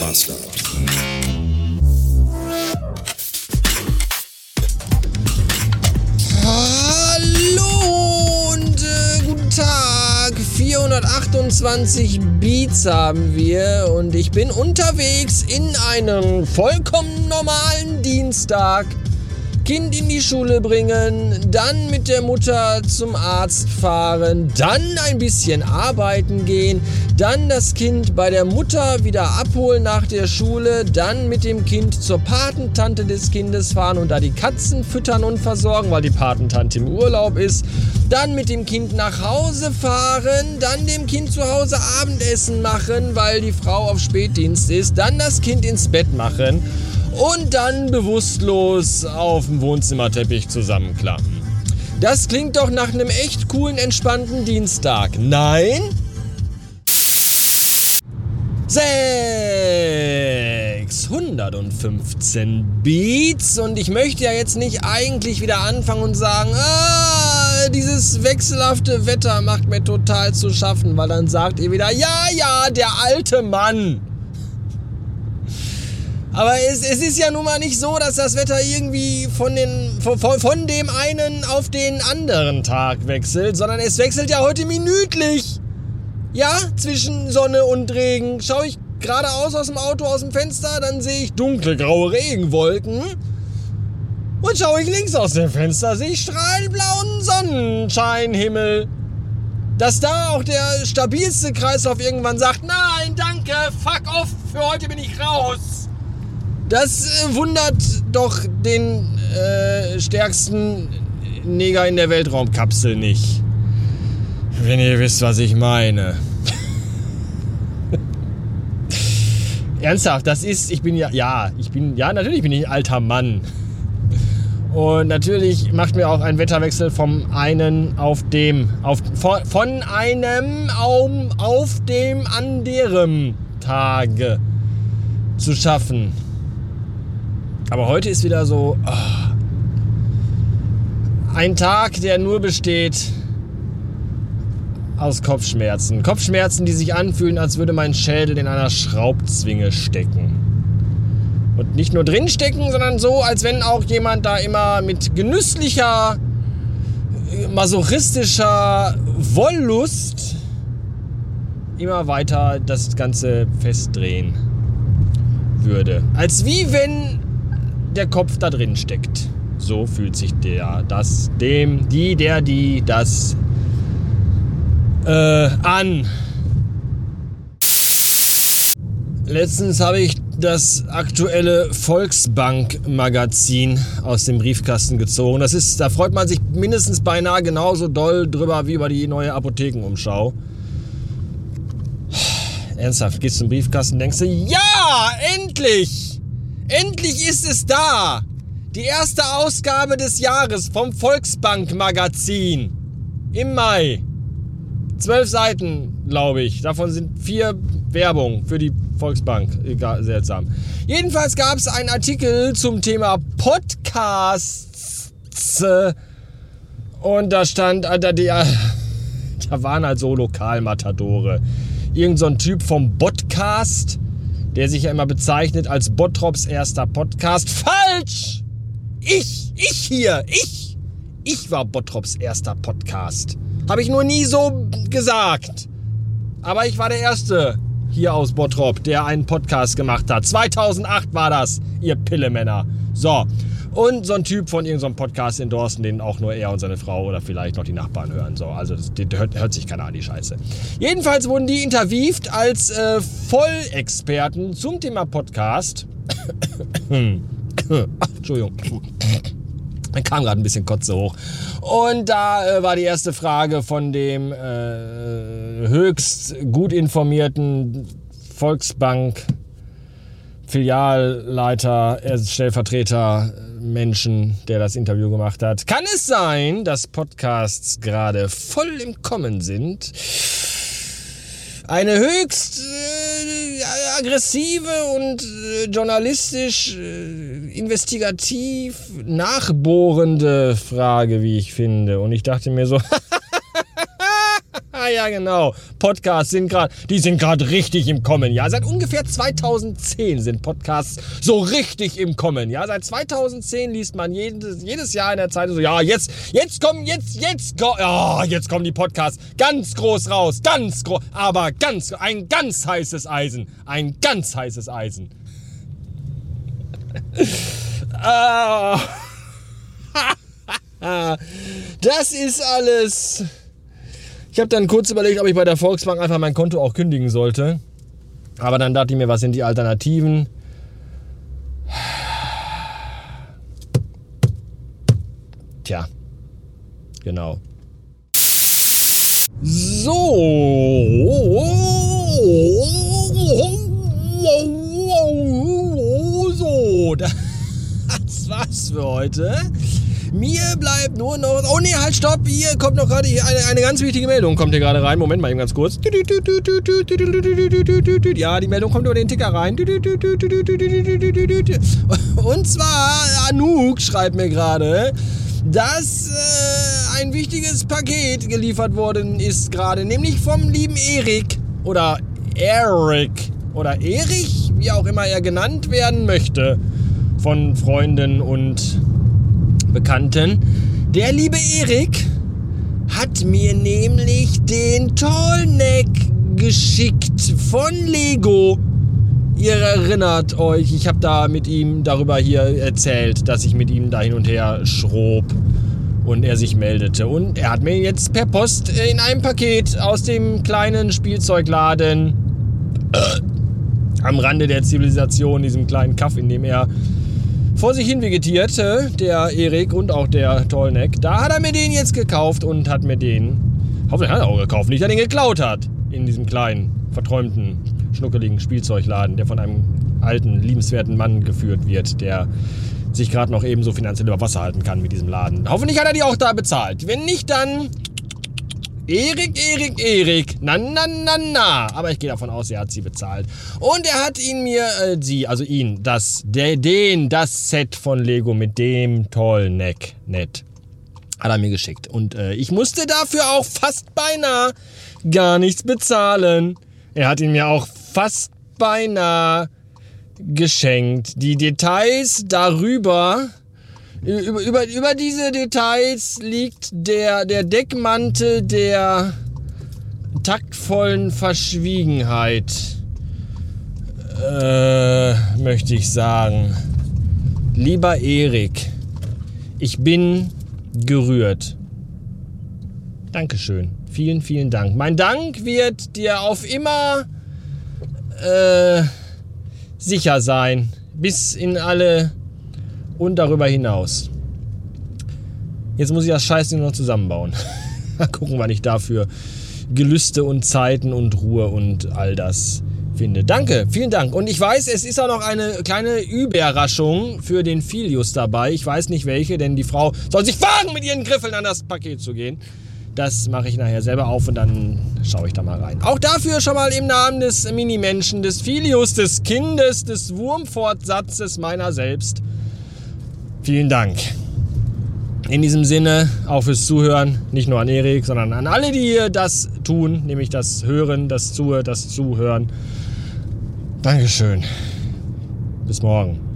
Master. Hallo und äh, guten Tag. 428 Beats haben wir und ich bin unterwegs in einem vollkommen normalen Dienstag. Kind in die Schule bringen, dann mit der Mutter zum Arzt fahren, dann ein bisschen arbeiten gehen, dann das Kind bei der Mutter wieder abholen nach der Schule, dann mit dem Kind zur Patentante des Kindes fahren und da die Katzen füttern und versorgen, weil die Patentante im Urlaub ist, dann mit dem Kind nach Hause fahren, dann dem Kind zu Hause Abendessen machen, weil die Frau auf Spätdienst ist, dann das Kind ins Bett machen und dann bewusstlos auf dem Wohnzimmerteppich zusammenklappen. Das klingt doch nach einem echt coolen, entspannten Dienstag. Nein? 615 Beats und ich möchte ja jetzt nicht eigentlich wieder anfangen und sagen, ah, dieses wechselhafte Wetter macht mir total zu schaffen, weil dann sagt ihr wieder, ja, ja, der alte Mann. Aber es, es, ist ja nun mal nicht so, dass das Wetter irgendwie von, den, von, von dem einen auf den anderen Tag wechselt, sondern es wechselt ja heute minütlich. Ja, zwischen Sonne und Regen. Schaue ich geradeaus aus dem Auto, aus dem Fenster, dann sehe ich dunkle, graue Regenwolken. Und schaue ich links aus dem Fenster, sehe ich strahlblauen Sonnenscheinhimmel. Dass da auch der stabilste Kreislauf irgendwann sagt, nein, danke, fuck off, für heute bin ich raus. Das äh, wundert doch den äh, stärksten Neger in der Weltraumkapsel nicht. Wenn ihr wisst, was ich meine. Ernsthaft, das ist, ich bin ja, ja, ich bin, ja, natürlich bin ich ein alter Mann. Und natürlich macht mir auch ein Wetterwechsel vom einen auf dem, auf, von, einem auf, auf dem anderen Tage zu schaffen. Aber heute ist wieder so oh, ein Tag, der nur besteht aus Kopfschmerzen. Kopfschmerzen, die sich anfühlen, als würde mein Schädel in einer Schraubzwinge stecken. Und nicht nur drin stecken, sondern so, als wenn auch jemand da immer mit genüsslicher, masochistischer Wollust immer weiter das Ganze festdrehen würde. Als wie wenn der Kopf da drin steckt. So fühlt sich der, das, dem, die, der, die, das äh, an. Letztens habe ich das aktuelle Volksbank-Magazin aus dem Briefkasten gezogen. Das ist, da freut man sich mindestens beinahe genauso doll drüber wie über die neue Apothekenumschau. Ernsthaft, gehst du zum Briefkasten, denkst du, ja, endlich! Endlich ist es da! Die erste Ausgabe des Jahres vom Volksbank Magazin. Im Mai. Zwölf Seiten, glaube ich. Davon sind vier Werbung für die Volksbank. Egal, seltsam. Jedenfalls gab es einen Artikel zum Thema Podcasts. Und da stand, äh, da, da waren halt so Lokalmatadore. Irgend so ein Typ vom Podcast der sich ja immer bezeichnet als Bottrops erster Podcast. Falsch! Ich, ich hier, ich, ich war Bottrops erster Podcast. Habe ich nur nie so gesagt. Aber ich war der Erste hier aus Bottrop, der einen Podcast gemacht hat. 2008 war das, ihr Pillemänner. So, und so ein Typ von irgendeinem Podcast endorsen, den auch nur er und seine Frau oder vielleicht noch die Nachbarn hören. So, also das, das hört, hört, sich keiner an, die Scheiße. Jedenfalls wurden die interviewt als äh, Vollexperten zum Thema Podcast. Ach, Entschuldigung. Dann kam gerade ein bisschen Kotze hoch. Und da äh, war die erste Frage von dem äh, höchst gut informierten Volksbank Filialleiter, Stellvertreter Menschen, der das Interview gemacht hat. Kann es sein, dass Podcasts gerade voll im Kommen sind? Eine höchst äh, aggressive und äh, journalistisch äh, investigativ nachbohrende Frage, wie ich finde. Und ich dachte mir so, ja, genau. Podcasts sind gerade, die sind gerade richtig im Kommen. Ja, seit ungefähr 2010 sind Podcasts so richtig im Kommen. Ja, seit 2010 liest man jedes, jedes Jahr in der Zeitung so, ja, jetzt, jetzt kommen, jetzt, jetzt, ja, jetzt kommen die Podcasts ganz groß raus, ganz groß, aber ganz, ein ganz heißes Eisen, ein ganz heißes Eisen. ah. das ist alles. Ich habe dann kurz überlegt, ob ich bei der Volksbank einfach mein Konto auch kündigen sollte. Aber dann dachte ich mir, was sind die Alternativen? Tja, genau. So. So, war's für heute. Mir bleibt nur noch. Oh nee, halt, stopp! Hier kommt noch gerade eine, eine ganz wichtige Meldung. Kommt hier gerade rein. Moment mal eben ganz kurz. Ja, die Meldung kommt über den Ticker rein. Und zwar, Anouk schreibt mir gerade, dass äh, ein wichtiges Paket geliefert worden ist gerade. Nämlich vom lieben Erik. Oder Eric. Oder Erich, wie auch immer er genannt werden möchte. Von Freunden und Bekannten. Der liebe Erik hat mir nämlich den Tollneck geschickt von Lego. Ihr erinnert euch, ich habe da mit ihm darüber hier erzählt, dass ich mit ihm da hin und her schrob und er sich meldete. Und er hat mir jetzt per Post in einem Paket aus dem kleinen Spielzeugladen äh, am Rande der Zivilisation, diesem kleinen Kaff, in dem er vor sich hin vegetierte, der Erik und auch der Tollneck. Da hat er mir den jetzt gekauft und hat mir den, hoffentlich hat er auch gekauft, nicht, dass er den geklaut hat. In diesem kleinen, verträumten, schnuckeligen Spielzeugladen, der von einem alten, liebenswerten Mann geführt wird, der sich gerade noch ebenso finanziell über Wasser halten kann mit diesem Laden. Hoffentlich hat er die auch da bezahlt. Wenn nicht, dann Erik, Erik, Erik. Na, na, na, na. Aber ich gehe davon aus, er hat sie bezahlt. Und er hat ihn mir, äh, sie, also ihn, das, der, den, das Set von Lego mit dem tollen Neck, nett, hat er mir geschickt. Und äh, ich musste dafür auch fast beinahe gar nichts bezahlen. Er hat ihn mir auch fast beinahe geschenkt. Die Details darüber über, über, über diese Details liegt der, der Deckmantel der taktvollen Verschwiegenheit, äh, möchte ich sagen. Lieber Erik, ich bin gerührt. Dankeschön. Vielen, vielen Dank. Mein Dank wird dir auf immer äh, sicher sein. Bis in alle und darüber hinaus. Jetzt muss ich das Scheißding noch zusammenbauen. Mal gucken, wann ich dafür Gelüste und Zeiten und Ruhe und all das finde. Danke, vielen Dank. Und ich weiß, es ist auch noch eine kleine Überraschung für den Filius dabei. Ich weiß nicht welche, denn die Frau soll sich wagen, mit ihren Griffeln an das Paket zu gehen. Das mache ich nachher selber auf und dann schaue ich da mal rein. Auch dafür schon mal im Namen des Minimenschen, des Filius, des Kindes, des Wurmfortsatzes meiner selbst Vielen Dank. In diesem Sinne auch fürs Zuhören, nicht nur an Erik, sondern an alle, die das tun, nämlich das Hören, das Zuhören, das Zuhören. Dankeschön. Bis morgen.